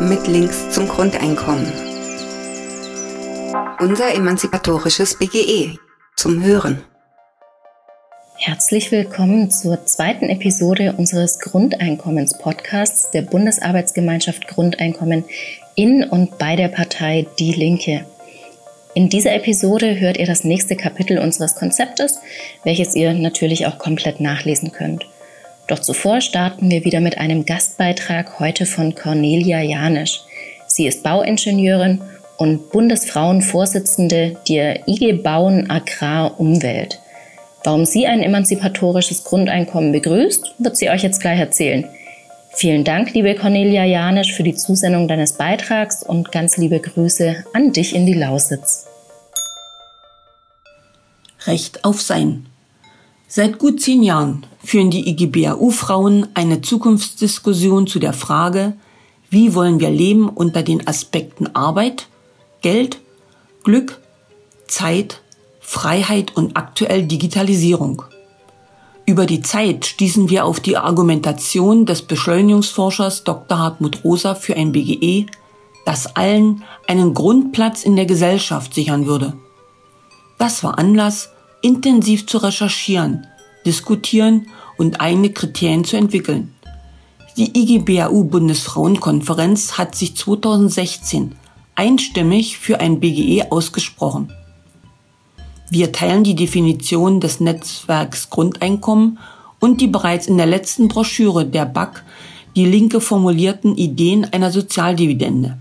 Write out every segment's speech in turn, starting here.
mit Links zum Grundeinkommen. Unser emanzipatorisches BGE zum Hören. Herzlich willkommen zur zweiten Episode unseres Grundeinkommens-Podcasts der Bundesarbeitsgemeinschaft Grundeinkommen in und bei der Partei Die Linke. In dieser Episode hört ihr das nächste Kapitel unseres Konzeptes, welches ihr natürlich auch komplett nachlesen könnt. Doch zuvor starten wir wieder mit einem Gastbeitrag heute von Cornelia Janisch. Sie ist Bauingenieurin und Bundesfrauenvorsitzende der IG Bauen Agrar Umwelt. Warum sie ein emanzipatorisches Grundeinkommen begrüßt, wird sie euch jetzt gleich erzählen. Vielen Dank, liebe Cornelia Janisch, für die Zusendung deines Beitrags und ganz liebe Grüße an dich in die Lausitz. Recht auf Sein. Seit gut zehn Jahren führen die IGBAU-Frauen eine Zukunftsdiskussion zu der Frage, wie wollen wir leben unter den Aspekten Arbeit, Geld, Glück, Zeit, Freiheit und aktuell Digitalisierung. Über die Zeit stießen wir auf die Argumentation des Beschleunigungsforschers Dr. Hartmut Rosa für ein BGE, das allen einen Grundplatz in der Gesellschaft sichern würde. Das war Anlass, intensiv zu recherchieren, diskutieren und eigene Kriterien zu entwickeln. Die IGBAU Bundesfrauenkonferenz hat sich 2016 einstimmig für ein BGE ausgesprochen. Wir teilen die Definition des Netzwerks Grundeinkommen und die bereits in der letzten Broschüre der BAK die Linke formulierten Ideen einer Sozialdividende.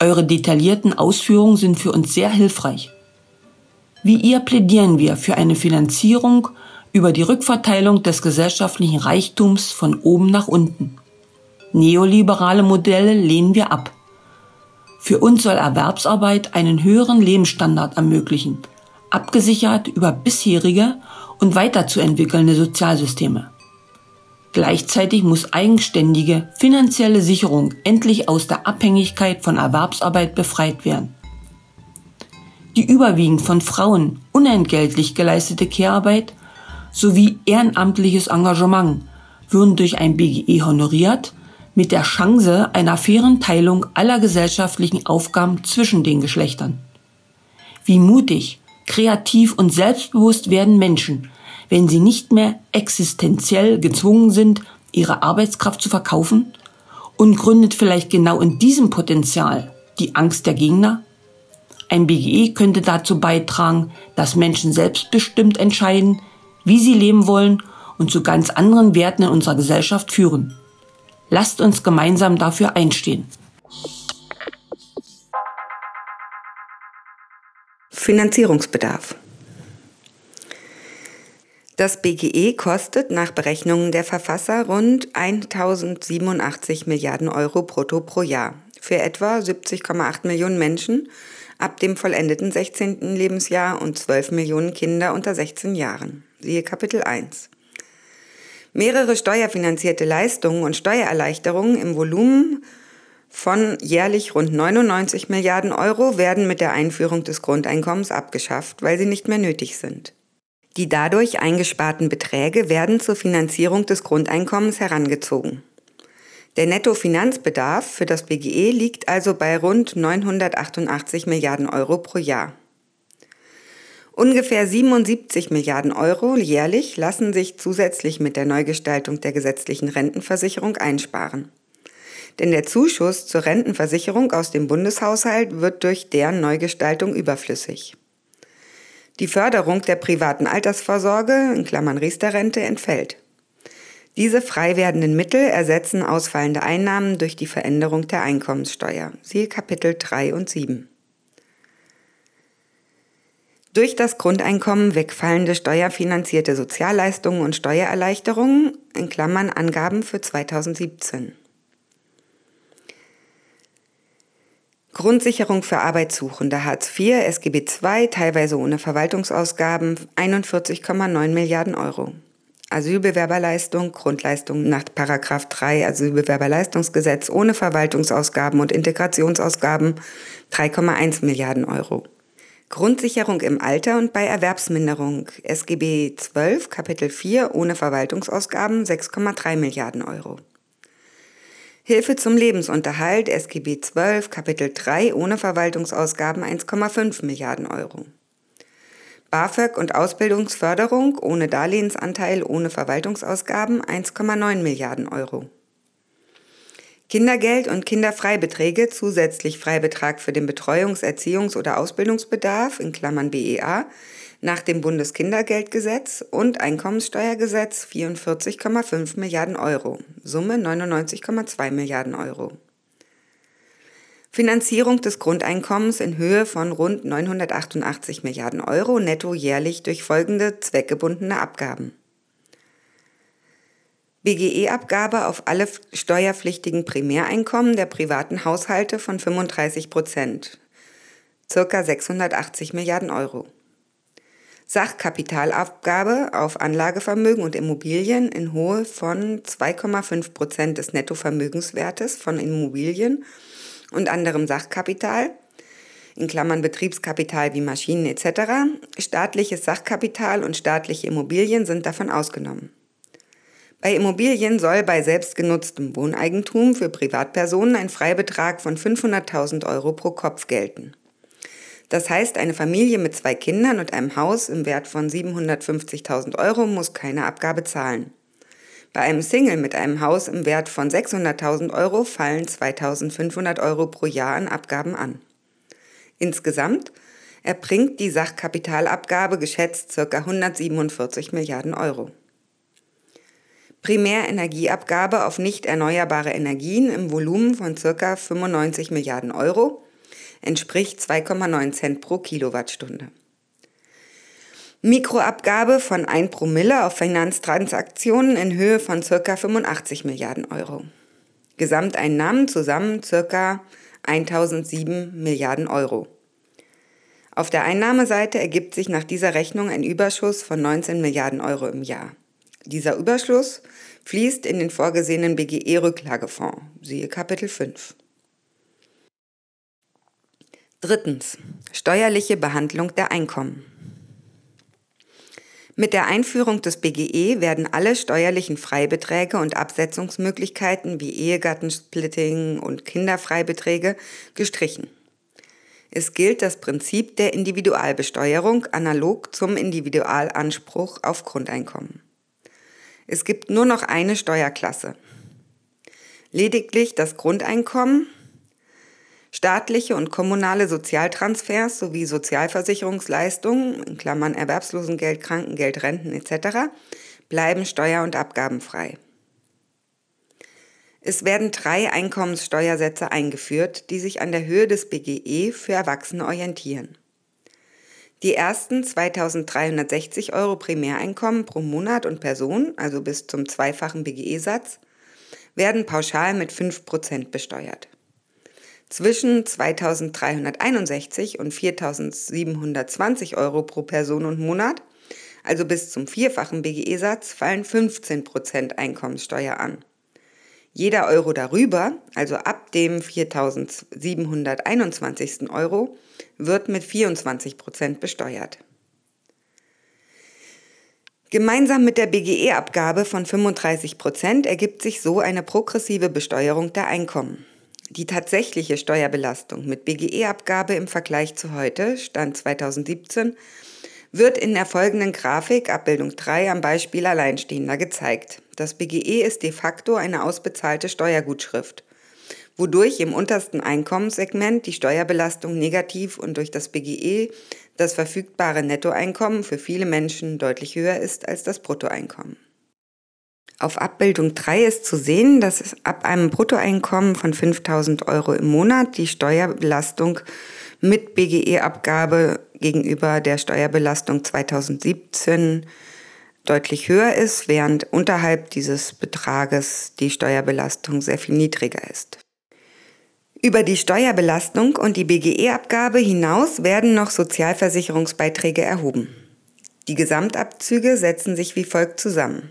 Eure detaillierten Ausführungen sind für uns sehr hilfreich. Wie ihr plädieren wir für eine Finanzierung über die Rückverteilung des gesellschaftlichen Reichtums von oben nach unten. Neoliberale Modelle lehnen wir ab. Für uns soll Erwerbsarbeit einen höheren Lebensstandard ermöglichen, abgesichert über bisherige und weiterzuentwickelnde Sozialsysteme. Gleichzeitig muss eigenständige finanzielle Sicherung endlich aus der Abhängigkeit von Erwerbsarbeit befreit werden. Die überwiegend von Frauen unentgeltlich geleistete Kehrarbeit sowie ehrenamtliches Engagement würden durch ein BGE honoriert, mit der Chance einer fairen Teilung aller gesellschaftlichen Aufgaben zwischen den Geschlechtern. Wie mutig, kreativ und selbstbewusst werden Menschen, wenn sie nicht mehr existenziell gezwungen sind, ihre Arbeitskraft zu verkaufen? Und gründet vielleicht genau in diesem Potenzial die Angst der Gegner? Ein BGE könnte dazu beitragen, dass Menschen selbstbestimmt entscheiden, wie sie leben wollen und zu ganz anderen Werten in unserer Gesellschaft führen. Lasst uns gemeinsam dafür einstehen. Finanzierungsbedarf. Das BGE kostet nach Berechnungen der Verfasser rund 1087 Milliarden Euro brutto pro Jahr für etwa 70,8 Millionen Menschen ab dem vollendeten 16. Lebensjahr und 12 Millionen Kinder unter 16 Jahren. Siehe Kapitel 1. Mehrere steuerfinanzierte Leistungen und Steuererleichterungen im Volumen von jährlich rund 99 Milliarden Euro werden mit der Einführung des Grundeinkommens abgeschafft, weil sie nicht mehr nötig sind. Die dadurch eingesparten Beträge werden zur Finanzierung des Grundeinkommens herangezogen. Der Nettofinanzbedarf für das BGE liegt also bei rund 988 Milliarden Euro pro Jahr. Ungefähr 77 Milliarden Euro jährlich lassen sich zusätzlich mit der Neugestaltung der gesetzlichen Rentenversicherung einsparen. Denn der Zuschuss zur Rentenversicherung aus dem Bundeshaushalt wird durch deren Neugestaltung überflüssig. Die Förderung der privaten Altersvorsorge, in Klammern Riester-Rente, entfällt. Diese frei werdenden Mittel ersetzen ausfallende Einnahmen durch die Veränderung der Einkommenssteuer. Siehe Kapitel 3 und 7. Durch das Grundeinkommen wegfallende steuerfinanzierte Sozialleistungen und Steuererleichterungen, in Klammern Angaben für 2017. Grundsicherung für Arbeitssuchende Hartz IV, SGB II, teilweise ohne Verwaltungsausgaben, 41,9 Milliarden Euro. Asylbewerberleistung, Grundleistung nach 3 Asylbewerberleistungsgesetz ohne Verwaltungsausgaben und Integrationsausgaben 3,1 Milliarden Euro. Grundsicherung im Alter und bei Erwerbsminderung SGB 12 Kapitel 4 ohne Verwaltungsausgaben 6,3 Milliarden Euro. Hilfe zum Lebensunterhalt SGB 12 Kapitel 3 ohne Verwaltungsausgaben 1,5 Milliarden Euro. BAföG und Ausbildungsförderung ohne Darlehensanteil ohne Verwaltungsausgaben 1,9 Milliarden Euro. Kindergeld und Kinderfreibeträge zusätzlich Freibetrag für den Betreuungs-, Erziehungs- oder Ausbildungsbedarf in Klammern BEA nach dem Bundeskindergeldgesetz und Einkommenssteuergesetz 44,5 Milliarden Euro, Summe 99,2 Milliarden Euro. Finanzierung des Grundeinkommens in Höhe von rund 988 Milliarden Euro netto jährlich durch folgende zweckgebundene Abgaben. BGE-Abgabe auf alle steuerpflichtigen Primäreinkommen der privaten Haushalte von 35 Prozent, circa 680 Milliarden Euro. Sachkapitalabgabe auf Anlagevermögen und Immobilien in Höhe von 2,5 Prozent des Nettovermögenswertes von Immobilien und anderem Sachkapital, in Klammern Betriebskapital wie Maschinen etc., staatliches Sachkapital und staatliche Immobilien sind davon ausgenommen. Bei Immobilien soll bei selbstgenutztem Wohneigentum für Privatpersonen ein Freibetrag von 500.000 Euro pro Kopf gelten. Das heißt, eine Familie mit zwei Kindern und einem Haus im Wert von 750.000 Euro muss keine Abgabe zahlen. Bei einem Single mit einem Haus im Wert von 600.000 Euro fallen 2.500 Euro pro Jahr an Abgaben an. Insgesamt erbringt die Sachkapitalabgabe geschätzt ca. 147 Milliarden Euro. Primärenergieabgabe auf nicht erneuerbare Energien im Volumen von ca. 95 Milliarden Euro entspricht 2,9 Cent pro Kilowattstunde. Mikroabgabe von 1 Promille auf Finanztransaktionen in Höhe von ca. 85 Milliarden Euro. Gesamteinnahmen zusammen ca. 1007 Milliarden Euro. Auf der Einnahmeseite ergibt sich nach dieser Rechnung ein Überschuss von 19 Milliarden Euro im Jahr. Dieser Überschuss fließt in den vorgesehenen BGE-Rücklagefonds, siehe Kapitel 5. Drittens. Steuerliche Behandlung der Einkommen. Mit der Einführung des BGE werden alle steuerlichen Freibeträge und Absetzungsmöglichkeiten wie Ehegattensplitting und Kinderfreibeträge gestrichen. Es gilt das Prinzip der Individualbesteuerung analog zum Individualanspruch auf Grundeinkommen. Es gibt nur noch eine Steuerklasse. Lediglich das Grundeinkommen Staatliche und kommunale Sozialtransfers sowie Sozialversicherungsleistungen in Klammern Erwerbslosengeld, Krankengeld, Renten etc. bleiben steuer- und abgabenfrei. Es werden drei Einkommenssteuersätze eingeführt, die sich an der Höhe des BGE für Erwachsene orientieren. Die ersten 2360 Euro Primäreinkommen pro Monat und Person, also bis zum zweifachen BGE-Satz, werden pauschal mit 5% besteuert. Zwischen 2.361 und 4.720 Euro pro Person und Monat, also bis zum vierfachen BGE-Satz, fallen 15% Einkommenssteuer an. Jeder Euro darüber, also ab dem 4.721. Euro, wird mit 24% besteuert. Gemeinsam mit der BGE-Abgabe von 35% ergibt sich so eine progressive Besteuerung der Einkommen. Die tatsächliche Steuerbelastung mit BGE-Abgabe im Vergleich zu heute, Stand 2017, wird in der folgenden Grafik, Abbildung 3, am Beispiel Alleinstehender gezeigt. Das BGE ist de facto eine ausbezahlte Steuergutschrift, wodurch im untersten Einkommenssegment die Steuerbelastung negativ und durch das BGE das verfügbare Nettoeinkommen für viele Menschen deutlich höher ist als das Bruttoeinkommen. Auf Abbildung 3 ist zu sehen, dass ab einem Bruttoeinkommen von 5000 Euro im Monat die Steuerbelastung mit BGE-Abgabe gegenüber der Steuerbelastung 2017 deutlich höher ist, während unterhalb dieses Betrages die Steuerbelastung sehr viel niedriger ist. Über die Steuerbelastung und die BGE-Abgabe hinaus werden noch Sozialversicherungsbeiträge erhoben. Die Gesamtabzüge setzen sich wie folgt zusammen.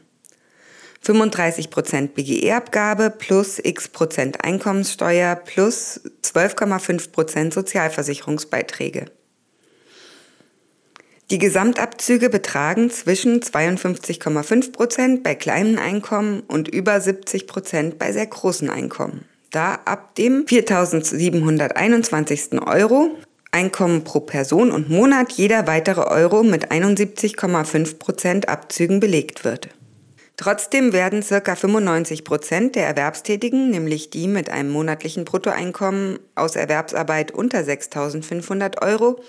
35% BGE-Abgabe plus x Prozent Einkommenssteuer plus 12,5% Sozialversicherungsbeiträge. Die Gesamtabzüge betragen zwischen 52,5 Prozent bei kleinen Einkommen und über 70 Prozent bei sehr großen Einkommen. Da ab dem 4.721. Euro Einkommen pro Person und Monat jeder weitere Euro mit 71,5 Prozent Abzügen belegt wird. Trotzdem werden ca. 95 Prozent der Erwerbstätigen, nämlich die mit einem monatlichen Bruttoeinkommen aus Erwerbsarbeit unter 6.500 Euro,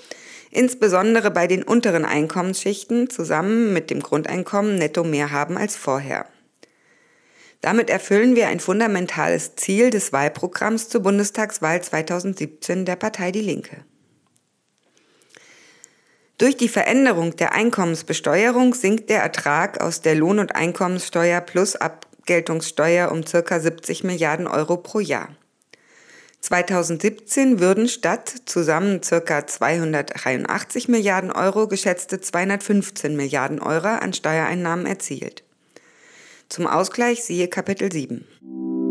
insbesondere bei den unteren Einkommensschichten zusammen mit dem Grundeinkommen netto mehr haben als vorher. Damit erfüllen wir ein fundamentales Ziel des Wahlprogramms zur Bundestagswahl 2017 der Partei Die Linke. Durch die Veränderung der Einkommensbesteuerung sinkt der Ertrag aus der Lohn- und Einkommenssteuer plus Abgeltungssteuer um ca. 70 Milliarden Euro pro Jahr. 2017 würden statt zusammen ca. 283 Milliarden Euro geschätzte 215 Milliarden Euro an Steuereinnahmen erzielt. Zum Ausgleich siehe Kapitel 7.